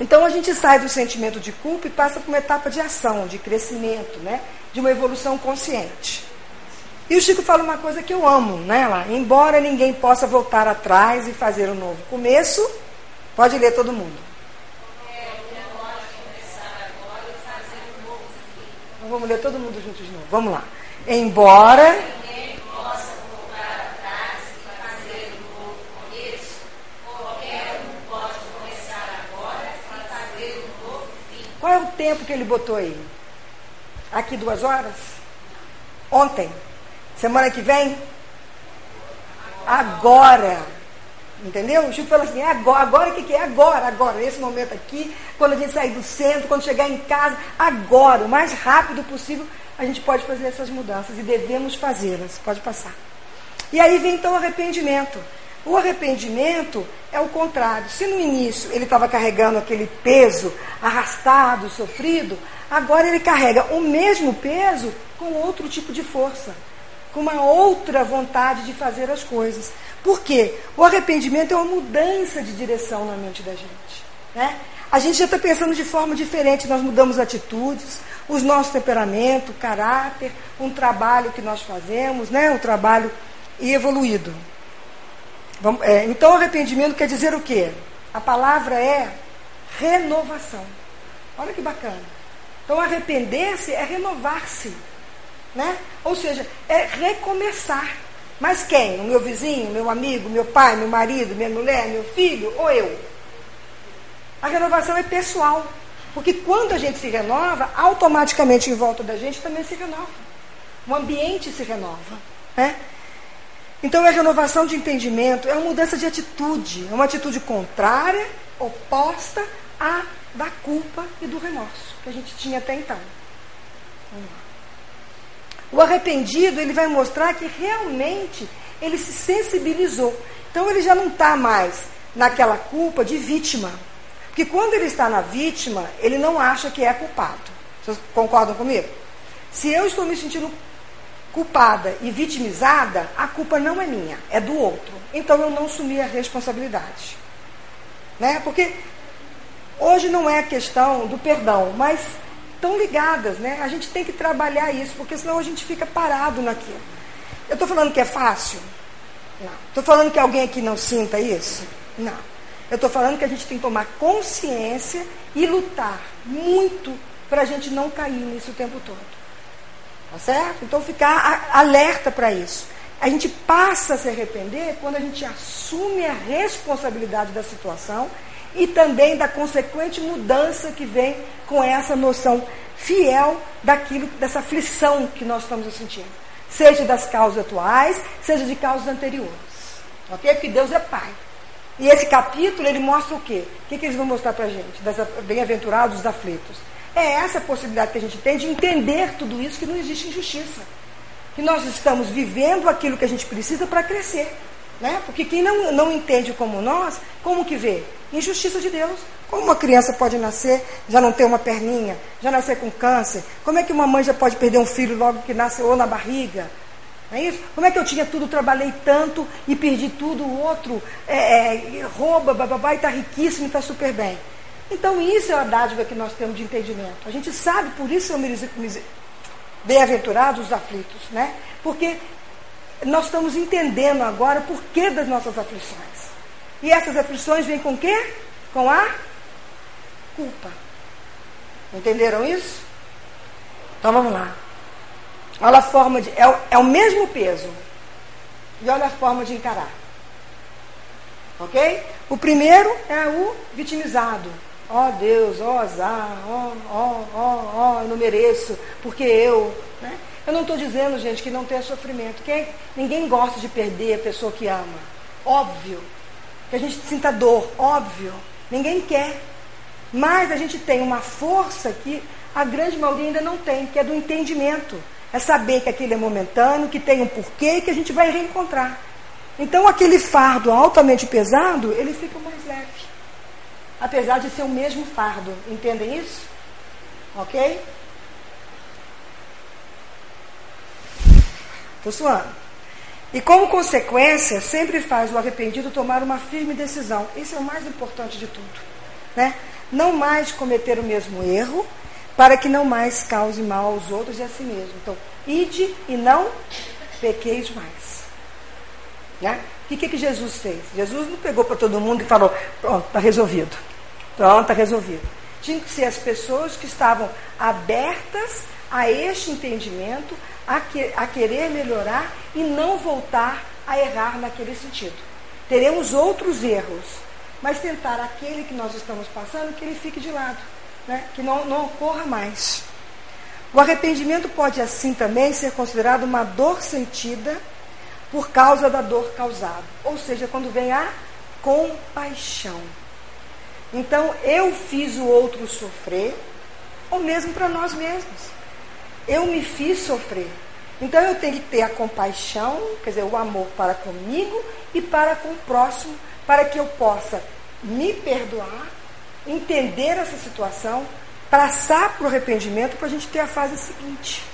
Então a gente sai do sentimento de culpa e passa para uma etapa de ação, de crescimento, né? de uma evolução consciente. E o Chico fala uma coisa que eu amo, né? Lá, embora ninguém possa voltar atrás e fazer um novo começo, pode ler todo mundo. vamos ler todo mundo juntos de novo. Vamos lá. Embora. Qual é o tempo que ele botou aí? Aqui duas horas? Ontem? Semana que vem? Agora. Entendeu? O Chico falou assim, é agora, agora o que, que é? Agora, agora, nesse momento aqui, quando a gente sair do centro, quando chegar em casa, agora, o mais rápido possível, a gente pode fazer essas mudanças e devemos fazê-las. Pode passar. E aí vem então o arrependimento. O arrependimento é o contrário. Se no início ele estava carregando aquele peso arrastado, sofrido, agora ele carrega o mesmo peso com outro tipo de força, com uma outra vontade de fazer as coisas. Por quê? O arrependimento é uma mudança de direção na mente da gente. Né? A gente já está pensando de forma diferente, nós mudamos atitudes, os nossos temperamento, caráter, um trabalho que nós fazemos, né? um trabalho evoluído. Vamos, é, então, arrependimento quer dizer o quê? A palavra é renovação. Olha que bacana. Então, arrepender-se é renovar-se. Né? Ou seja, é recomeçar. Mas quem? O meu vizinho, meu amigo, meu pai, meu marido, minha mulher, meu filho ou eu? A renovação é pessoal. Porque quando a gente se renova, automaticamente em volta da gente também se renova. O ambiente se renova. Né? Então é renovação de entendimento, é uma mudança de atitude, é uma atitude contrária, oposta à da culpa e do remorso que a gente tinha até então. O arrependido, ele vai mostrar que realmente ele se sensibilizou. Então ele já não está mais naquela culpa de vítima. Porque quando ele está na vítima, ele não acha que é culpado. Vocês concordam comigo? Se eu estou me sentindo culpada e vitimizada, a culpa não é minha, é do outro. Então eu não assumi a responsabilidade. Né? Porque hoje não é a questão do perdão, mas estão ligadas, né? A gente tem que trabalhar isso, porque senão a gente fica parado naquilo. Eu estou falando que é fácil? Não. Estou falando que alguém aqui não sinta isso? Não. Eu estou falando que a gente tem que tomar consciência e lutar muito para a gente não cair nisso o tempo todo. Tá certo? Então ficar alerta para isso. A gente passa a se arrepender quando a gente assume a responsabilidade da situação e também da consequente mudança que vem com essa noção fiel daquilo, dessa aflição que nós estamos sentindo. Seja das causas atuais, seja de causas anteriores. Ok? Porque Deus é Pai. E esse capítulo, ele mostra o quê? O que, que eles vão mostrar para a gente? Bem-aventurados os aflitos. É essa a possibilidade que a gente tem de entender tudo isso, que não existe injustiça. Que nós estamos vivendo aquilo que a gente precisa para crescer. Né? Porque quem não, não entende como nós, como que vê? Injustiça de Deus. Como uma criança pode nascer, já não ter uma perninha, já nascer com câncer? Como é que uma mãe já pode perder um filho logo que nasce ou na barriga? Não é isso? Como é que eu tinha tudo, trabalhei tanto e perdi tudo, o outro é, é, rouba, bababá, e está riquíssimo e está super bem. Então, isso é a dádiva que nós temos de entendimento. A gente sabe, por isso são bem-aventurados os aflitos, né? Porque nós estamos entendendo agora o porquê das nossas aflições. E essas aflições vêm com quê? Com a culpa. Entenderam isso? Então vamos lá. Olha a forma de. É, é o mesmo peso. E olha a forma de encarar. Ok? O primeiro é o vitimizado. Ó oh, Deus, ó oh, azar, ó, ó, ó, ó, eu não mereço, porque eu. Né? Eu não estou dizendo, gente, que não tenha sofrimento. Quem, ninguém gosta de perder a pessoa que ama. Óbvio. Que a gente sinta dor, óbvio. Ninguém quer. Mas a gente tem uma força que a grande maioria ainda não tem, que é do entendimento. É saber que aquilo é momentâneo, que tem um porquê e que a gente vai reencontrar. Então aquele fardo altamente pesado, ele fica mais leve apesar de ser o mesmo fardo. Entendem isso? Ok? Estou suando. E como consequência, sempre faz o arrependido tomar uma firme decisão. Isso é o mais importante de tudo. Né? Não mais cometer o mesmo erro, para que não mais cause mal aos outros e a si mesmo. Então, ide e não pequeis mais. Né? O que, que Jesus fez? Jesus não pegou para todo mundo e falou: pronto, está resolvido. Pronto, está resolvido. Tinha que ser as pessoas que estavam abertas a este entendimento, a, que, a querer melhorar e não voltar a errar naquele sentido. Teremos outros erros, mas tentar aquele que nós estamos passando que ele fique de lado. né, que não, não ocorra mais. O arrependimento pode, assim, também ser considerado uma dor sentida por causa da dor causada. Ou seja, quando vem a compaixão. Então, eu fiz o outro sofrer, ou mesmo para nós mesmos. Eu me fiz sofrer. Então, eu tenho que ter a compaixão, quer dizer, o amor para comigo e para com o próximo, para que eu possa me perdoar, entender essa situação, passar para o arrependimento para a gente ter a fase seguinte.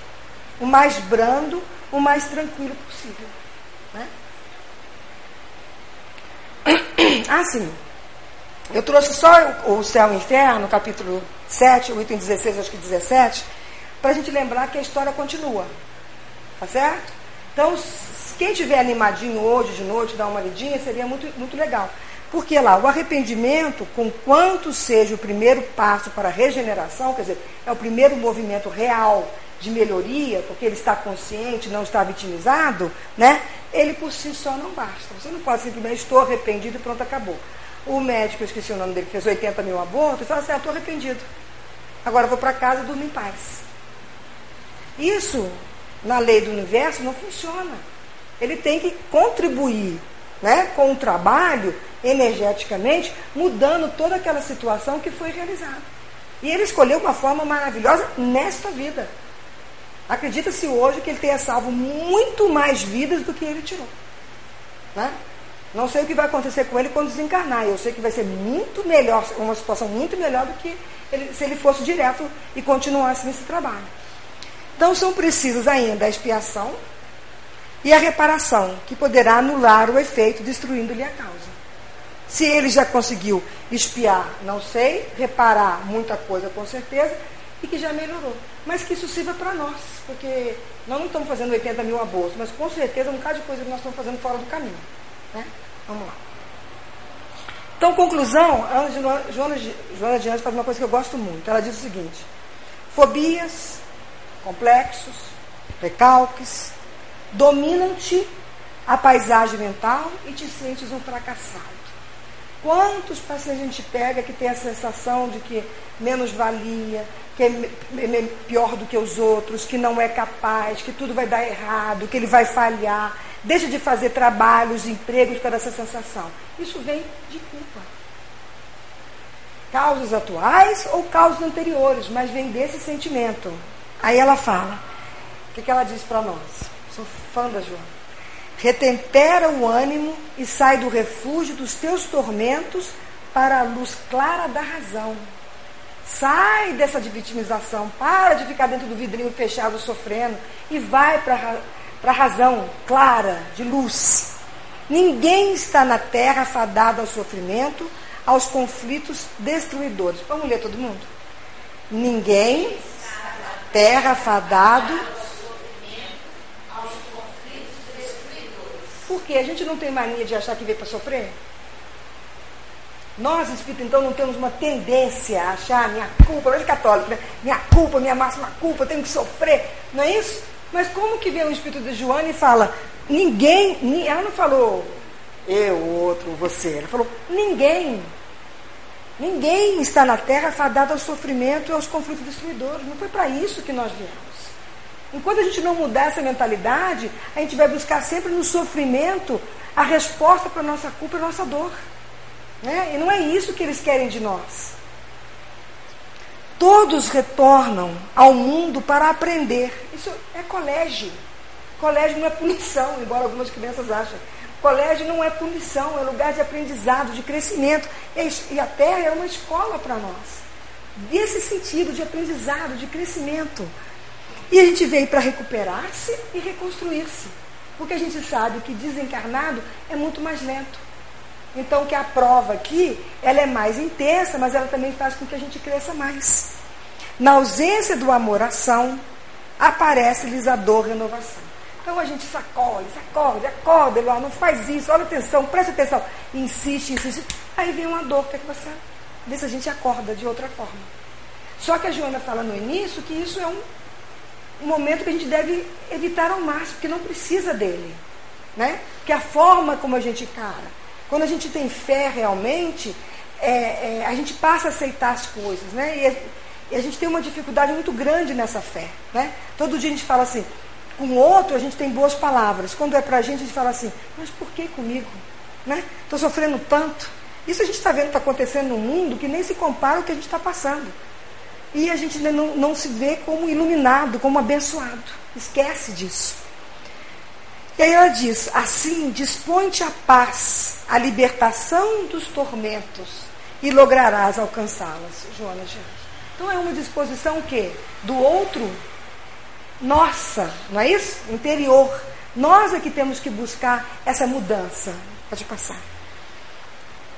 O mais brando, o mais tranquilo possível. Né? Ah, sim. Eu trouxe só o céu e o inferno, capítulo 7, o item 16, acho que 17, para a gente lembrar que a história continua. Tá certo? Então, quem tiver animadinho hoje de noite, dar uma lidinha, seria muito, muito legal. Porque lá, o arrependimento, com quanto seja o primeiro passo para a regeneração, quer dizer, é o primeiro movimento real de melhoria, porque ele está consciente, não está vitimizado, né? Ele por si só não basta. Você não pode simplesmente estou arrependido e pronto, acabou. O médico, eu esqueci o nome dele, que fez 80 mil abortos, fala assim, ah, estou arrependido. Agora vou para casa e durmo em paz. Isso, na lei do universo, não funciona. Ele tem que contribuir né, com o trabalho energeticamente, mudando toda aquela situação que foi realizada. E ele escolheu uma forma maravilhosa nesta vida. Acredita-se hoje que ele tenha salvo muito mais vidas do que ele tirou. Né? Não sei o que vai acontecer com ele quando desencarnar. Eu sei que vai ser muito melhor, uma situação muito melhor do que ele, se ele fosse direto e continuasse nesse trabalho. Então são precisas ainda a expiação e a reparação, que poderá anular o efeito, destruindo-lhe a causa. Se ele já conseguiu espiar, não sei, reparar muita coisa com certeza, e que já melhorou. Mas que isso sirva para nós, porque nós não estamos fazendo 80 mil abortos, mas com certeza um bocado de coisa que nós estamos fazendo fora do caminho. Né? Vamos lá. Então, conclusão, a Joana, Joana de Anjos faz uma coisa que eu gosto muito. Ela diz o seguinte: fobias, complexos, recalques, dominam-te a paisagem mental e te sentes um fracassado. Quantos pacientes a gente pega que tem a sensação de que menos valia, que é pior do que os outros, que não é capaz, que tudo vai dar errado, que ele vai falhar, deixa de fazer trabalhos, empregos por essa sensação. Isso vem de culpa. Causas atuais ou causas anteriores, mas vem desse sentimento. Aí ela fala, o que, que ela diz para nós? Sou fã da Joana retempera o ânimo e sai do refúgio dos teus tormentos para a luz clara da razão. Sai dessa de vitimização, para de ficar dentro do vidrinho fechado sofrendo e vai para a razão clara, de luz. Ninguém está na terra fadado ao sofrimento, aos conflitos destruidores. Vamos ler todo mundo? Ninguém terra fadado Porque a gente não tem mania de achar que veio para sofrer? Nós, espíritos, então, não temos uma tendência a achar minha culpa, nós católicos, né? minha culpa, minha máxima culpa, tenho que sofrer, não é isso? Mas como que vem o espírito de Joana e fala, ninguém, ela não falou eu, outro, você, ela falou, ninguém, ninguém está na terra fadado ao sofrimento e aos conflitos destruidores, não foi para isso que nós viemos. Enquanto a gente não mudar essa mentalidade, a gente vai buscar sempre no sofrimento a resposta para a nossa culpa e a nossa dor. Né? E não é isso que eles querem de nós. Todos retornam ao mundo para aprender. Isso é colégio. Colégio não é punição, embora algumas crianças achem. Colégio não é punição, é lugar de aprendizado, de crescimento. E a Terra é uma escola para nós. Desse sentido de aprendizado, de crescimento. E a gente veio para recuperar-se e reconstruir-se. Porque a gente sabe que desencarnado é muito mais lento. Então que a prova aqui, ela é mais intensa, mas ela também faz com que a gente cresça mais. Na ausência do amor-ação, aparece-lhes a dor renovação. Então a gente sacode, sacode, acorda, Eloá, não faz isso, olha atenção, presta atenção. Insiste, insiste. Aí vem uma dor, que é que você vê se a gente acorda de outra forma. Só que a Joana fala no início que isso é um um momento que a gente deve evitar ao máximo, porque não precisa dele. Né? Que a forma como a gente encara. Quando a gente tem fé realmente, é, é, a gente passa a aceitar as coisas. Né? E a gente tem uma dificuldade muito grande nessa fé. Né? Todo dia a gente fala assim, com o outro a gente tem boas palavras. Quando é para a gente, a gente fala assim, mas por que comigo? Estou né? sofrendo tanto. Isso a gente está vendo que está acontecendo no mundo que nem se compara ao que a gente está passando. E a gente não, não se vê como iluminado, como abençoado. Esquece disso. E aí ela diz: assim, dispõe-te a paz, a libertação dos tormentos, e lograrás alcançá-las, Joana. Então é uma disposição o quê? Do outro, nossa, não é isso? Interior. Nós é que temos que buscar essa mudança. Pode passar.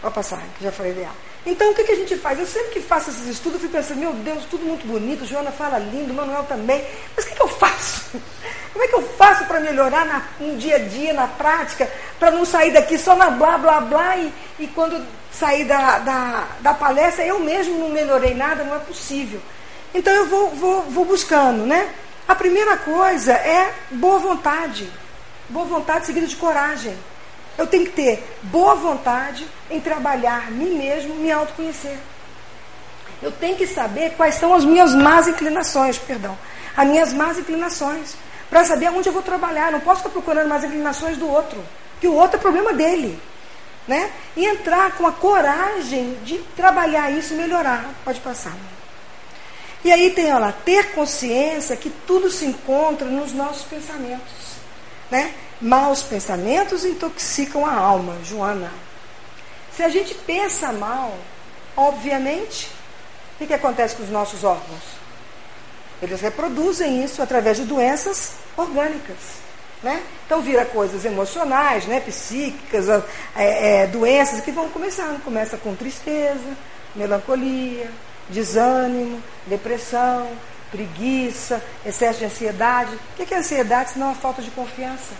Pode passar, já falei dela. Então, o que, que a gente faz? Eu sempre que faço esses estudos, eu fico pensando, meu Deus, tudo muito bonito, Joana fala lindo, Manuel também. Mas o que, que eu faço? Como é que eu faço para melhorar na, no dia a dia, na prática, para não sair daqui só na blá, blá, blá, e, e quando sair da, da, da palestra, eu mesmo não melhorei nada, não é possível. Então, eu vou, vou, vou buscando, né? A primeira coisa é boa vontade. Boa vontade seguida de coragem. Eu tenho que ter boa vontade em trabalhar mim mesmo, me autoconhecer. Eu tenho que saber quais são as minhas más inclinações, perdão, as minhas más inclinações, para saber aonde eu vou trabalhar. Não posso ficar procurando mais inclinações do outro, que o outro é problema dele. Né? E entrar com a coragem de trabalhar isso e melhorar. Pode passar. E aí tem, olha lá, ter consciência que tudo se encontra nos nossos pensamentos. Né? Maus pensamentos intoxicam a alma, Joana. Se a gente pensa mal, obviamente, o que, que acontece com os nossos órgãos? Eles reproduzem isso através de doenças orgânicas. Né? Então vira coisas emocionais, né? psíquicas, é, é, doenças que vão começando. Começa com tristeza, melancolia, desânimo, depressão, preguiça, excesso de ansiedade. O que é ansiedade se não a falta de confiança?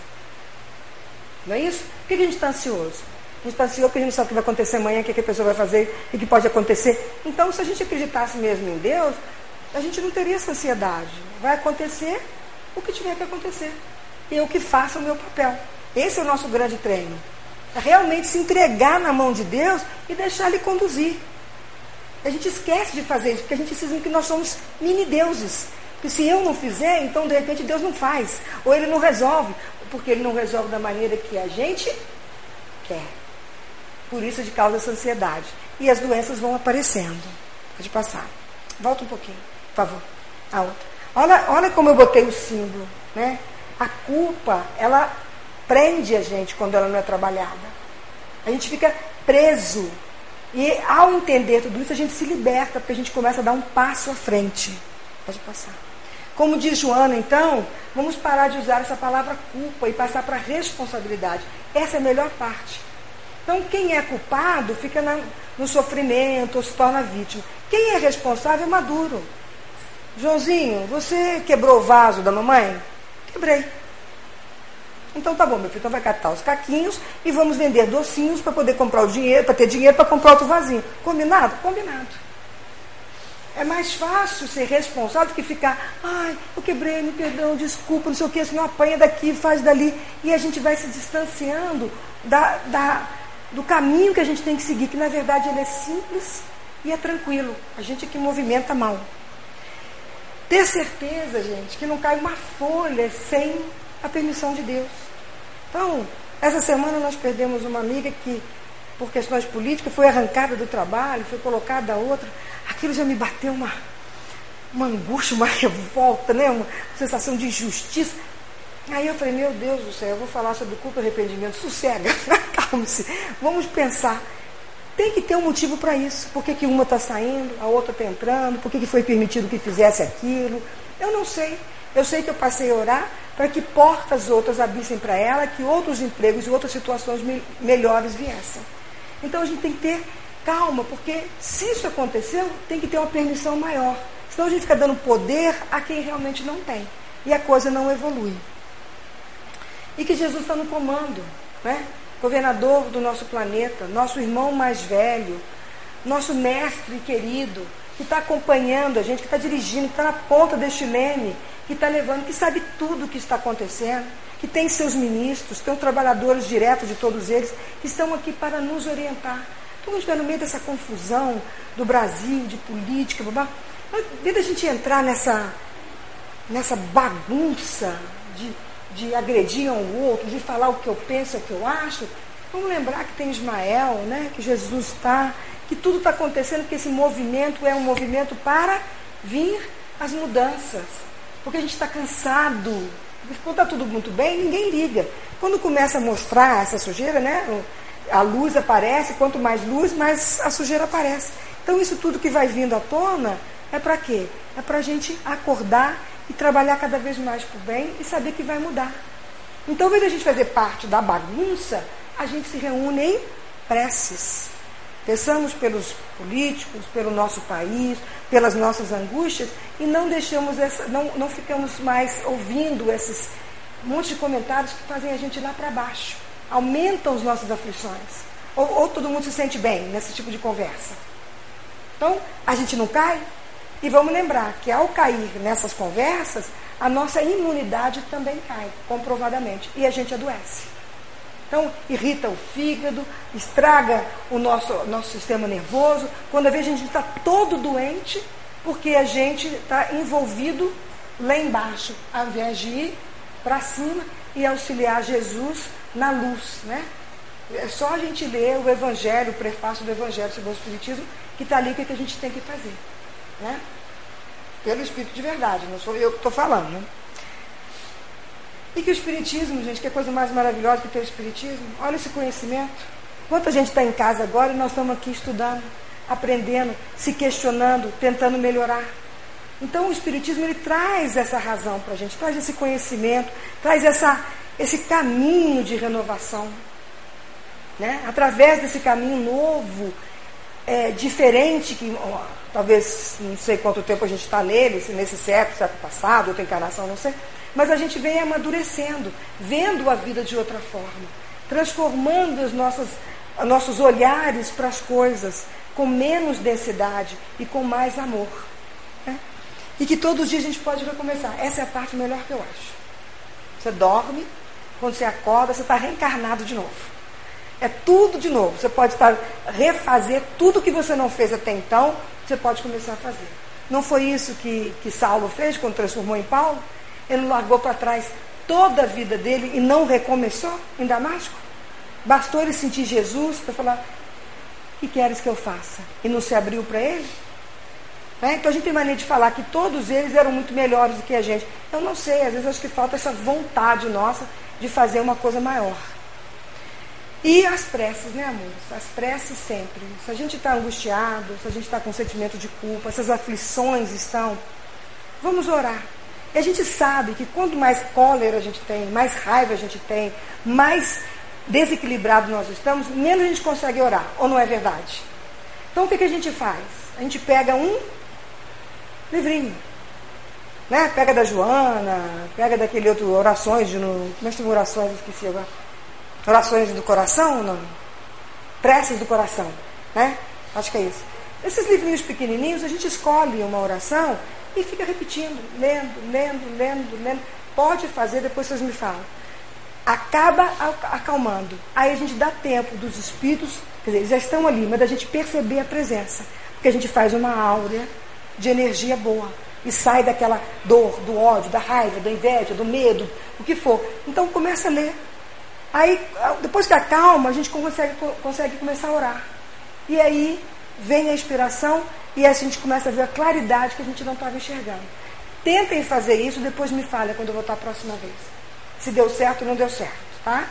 Não é isso? Por que a gente está ansioso? A gente está ansioso porque a gente não sabe o que vai acontecer amanhã, o que a pessoa vai fazer, o que pode acontecer. Então, se a gente acreditasse mesmo em Deus, a gente não teria essa ansiedade. Vai acontecer o que tiver que acontecer. Eu que faça o meu papel. Esse é o nosso grande treino. É realmente se entregar na mão de Deus e deixar Ele conduzir. A gente esquece de fazer isso, porque a gente se que nós somos mini deuses. Que se eu não fizer, então de repente Deus não faz. Ou Ele não resolve, porque Ele não resolve da maneira que a gente quer. Por isso de causa essa ansiedade. E as doenças vão aparecendo. Pode passar. Volta um pouquinho, por favor. A outra. Olha, olha como eu botei o símbolo. Né? A culpa, ela prende a gente quando ela não é trabalhada. A gente fica preso e ao entender tudo isso, a gente se liberta, porque a gente começa a dar um passo à frente. Pode passar. Como diz Joana, então, vamos parar de usar essa palavra culpa e passar para responsabilidade. Essa é a melhor parte. Então, quem é culpado fica na, no sofrimento ou se torna vítima. Quem é responsável é maduro. Joãozinho, você quebrou o vaso da mamãe? Quebrei. Então tá bom, meu filho, então vai catar os caquinhos e vamos vender docinhos para poder comprar o dinheiro, para ter dinheiro para comprar outro vasinho. Combinado? Combinado. É mais fácil ser responsável do que ficar, ai, eu quebrei, me perdão, desculpa, não sei o que, senão apanha daqui, faz dali. E a gente vai se distanciando da, da, do caminho que a gente tem que seguir, que na verdade ele é simples e é tranquilo. A gente é que movimenta mal. Ter certeza, gente, que não cai uma folha sem a permissão de Deus. Então, essa semana nós perdemos uma amiga que, por questões políticas, foi arrancada do trabalho, foi colocada a outra. Aquilo já me bateu uma, uma angústia, uma revolta, né? uma sensação de injustiça. Aí eu falei, meu Deus do céu, eu vou falar sobre culpa e arrependimento. Sossega, acalme-se. Vamos pensar. Tem que ter um motivo para isso. Por que, que uma está saindo, a outra está entrando, por que, que foi permitido que fizesse aquilo. Eu não sei. Eu sei que eu passei a orar para que portas outras abrissem para ela, que outros empregos e outras situações me melhores viessem. Então a gente tem que ter calma, porque se isso aconteceu, tem que ter uma permissão maior. Senão a gente fica dando poder a quem realmente não tem. E a coisa não evolui. E que Jesus está no comando, né? governador do nosso planeta, nosso irmão mais velho, nosso mestre querido, que está acompanhando a gente, que está dirigindo, que está na ponta deste leme, que está levando, que sabe tudo o que está acontecendo, que tem seus ministros, tem trabalhadores diretos de todos eles, que estão aqui para nos orientar. Então, a gente vai no meio dessa confusão do Brasil, de política, babá, Em vez da gente entrar nessa, nessa bagunça de, de agredir um outro, de falar o que eu penso, o que eu acho, vamos lembrar que tem Ismael, né? que Jesus está, que tudo está acontecendo, que esse movimento é um movimento para vir as mudanças. Porque a gente está cansado. Quando está tudo muito bem, ninguém liga. Quando começa a mostrar essa sujeira, né? A luz aparece, quanto mais luz, mais a sujeira aparece. Então isso tudo que vai vindo à tona é para quê? É para a gente acordar e trabalhar cada vez mais para o bem e saber que vai mudar. Então, ao invés de a gente fazer parte da bagunça, a gente se reúne em preces. Peçamos pelos políticos, pelo nosso país, pelas nossas angústias e não deixamos essa, não, não ficamos mais ouvindo esses monte de comentários que fazem a gente ir lá para baixo, aumentam as nossas aflições. Ou, ou todo mundo se sente bem nesse tipo de conversa. Então, a gente não cai e vamos lembrar que ao cair nessas conversas, a nossa imunidade também cai, comprovadamente, e a gente adoece. Então, irrita o fígado, estraga o nosso, nosso sistema nervoso. Quando a gente está todo doente, porque a gente está envolvido lá embaixo, ao invés de ir para cima e auxiliar Jesus na luz. Né? É só a gente ler o Evangelho, o prefácio do Evangelho sobre o Espiritismo, que está ali o que, que a gente tem que fazer. Né? Pelo Espírito de verdade, não sou eu que estou falando. Né? E que o Espiritismo, gente, que é coisa mais maravilhosa que ter o Espiritismo. Olha esse conhecimento. Quanta gente está em casa agora e nós estamos aqui estudando, aprendendo, se questionando, tentando melhorar. Então o Espiritismo ele traz essa razão para a gente, traz esse conhecimento, traz essa, esse caminho de renovação. Né? Através desse caminho novo, é, diferente, que talvez não sei quanto tempo a gente está nele, se nesse século, século passado, outra encarnação, não sei mas a gente vem amadurecendo, vendo a vida de outra forma, transformando os nossos, nossos olhares para as coisas com menos densidade e com mais amor. Né? E que todos os dias a gente pode recomeçar. Essa é a parte melhor que eu acho. Você dorme, quando você acorda, você está reencarnado de novo. É tudo de novo. Você pode estar refazer tudo que você não fez até então, você pode começar a fazer. Não foi isso que, que Saulo fez quando transformou em Paulo? Ele largou para trás toda a vida dele e não recomeçou em Damasco? Bastou ele sentir Jesus para falar: O que queres que eu faça? E não se abriu para ele? Né? Então a gente tem mania de falar que todos eles eram muito melhores do que a gente. Eu não sei, às vezes acho que falta essa vontade nossa de fazer uma coisa maior. E as preces, né, amores? As preces sempre. Se a gente está angustiado, se a gente está com sentimento de culpa, se as aflições estão, vamos orar. E a gente sabe que quanto mais cólera a gente tem, mais raiva a gente tem, mais desequilibrado nós estamos, menos a gente consegue orar. Ou não é verdade? Então o que, que a gente faz? A gente pega um livrinho. Né? Pega da Joana, pega daquele outro orações de no. É que orações? Esqueci agora. Orações do coração não? Preces do coração. Né? Acho que é isso. Esses livrinhos pequenininhos, a gente escolhe uma oração e fica repetindo, lendo, lendo, lendo, lendo. Pode fazer, depois vocês me falam. Acaba acalmando. Aí a gente dá tempo dos espíritos, quer dizer, eles já estão ali, mas da gente perceber a presença. Porque a gente faz uma áurea de energia boa. E sai daquela dor, do ódio, da raiva, da inveja, do medo, o que for. Então começa a ler. Aí, depois que acalma, a gente consegue, consegue começar a orar. E aí vem a inspiração e a gente começa a ver a claridade que a gente não estava enxergando. Tentem fazer isso, depois me falem quando eu voltar a próxima vez. Se deu certo ou não deu certo, tá?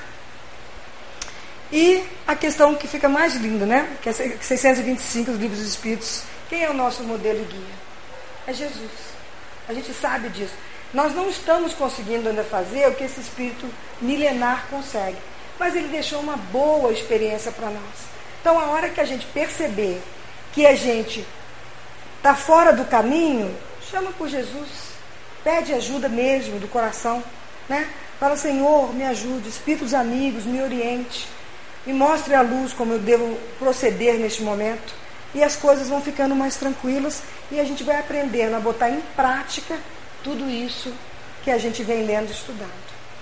E a questão que fica mais linda, né? Que é 625 dos livros dos Espíritos. Quem é o nosso modelo e guia? É Jesus. A gente sabe disso. Nós não estamos conseguindo ainda fazer o que esse Espírito milenar consegue. Mas ele deixou uma boa experiência para nós. Então, a hora que a gente perceber que a gente está fora do caminho, chama por Jesus. Pede ajuda mesmo do coração. Né? Fala, Senhor, me ajude, espíritos amigos, me oriente. Me mostre a luz como eu devo proceder neste momento. E as coisas vão ficando mais tranquilas e a gente vai aprendendo a botar em prática tudo isso que a gente vem lendo e estudando.